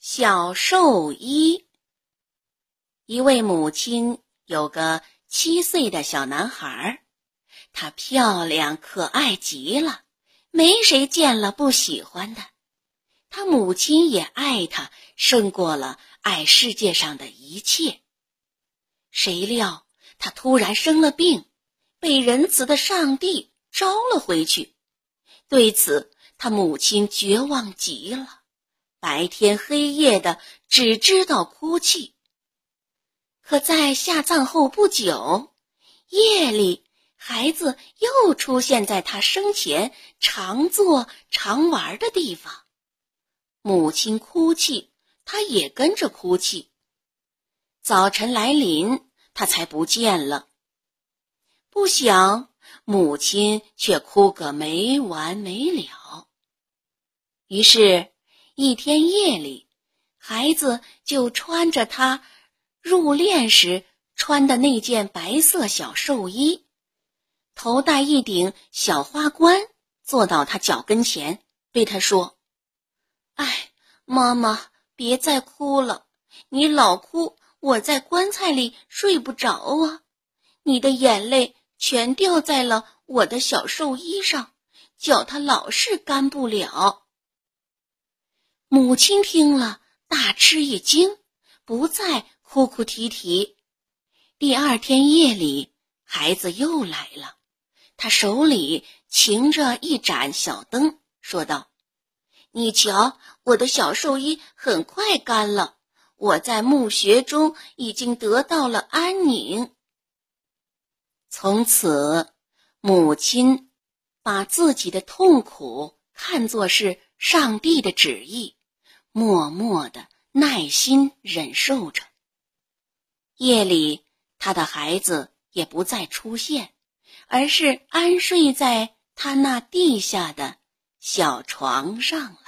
小兽医。一位母亲有个七岁的小男孩，他漂亮可爱极了，没谁见了不喜欢的。他母亲也爱他，胜过了爱世界上的一切。谁料他突然生了病，被仁慈的上帝招了回去。对此，他母亲绝望极了，白天黑夜的只知道哭泣。可在下葬后不久，夜里，孩子又出现在他生前常坐常玩的地方。母亲哭泣，他也跟着哭泣。早晨来临，他才不见了。不想，母亲却哭个没完没了。于是，一天夜里，孩子就穿着他。入殓时穿的那件白色小寿衣，头戴一顶小花冠，坐到他脚跟前，对他说：“哎，妈妈，别再哭了，你老哭，我在棺材里睡不着啊！你的眼泪全掉在了我的小寿衣上，叫它老是干不了。”母亲听了，大吃一惊，不再。哭哭啼啼。第二天夜里，孩子又来了，他手里擎着一盏小灯，说道：“你瞧，我的小寿衣很快干了，我在墓穴中已经得到了安宁。”从此，母亲把自己的痛苦看作是上帝的旨意，默默的耐心忍受着。夜里，他的孩子也不再出现，而是安睡在他那地下的小床上了。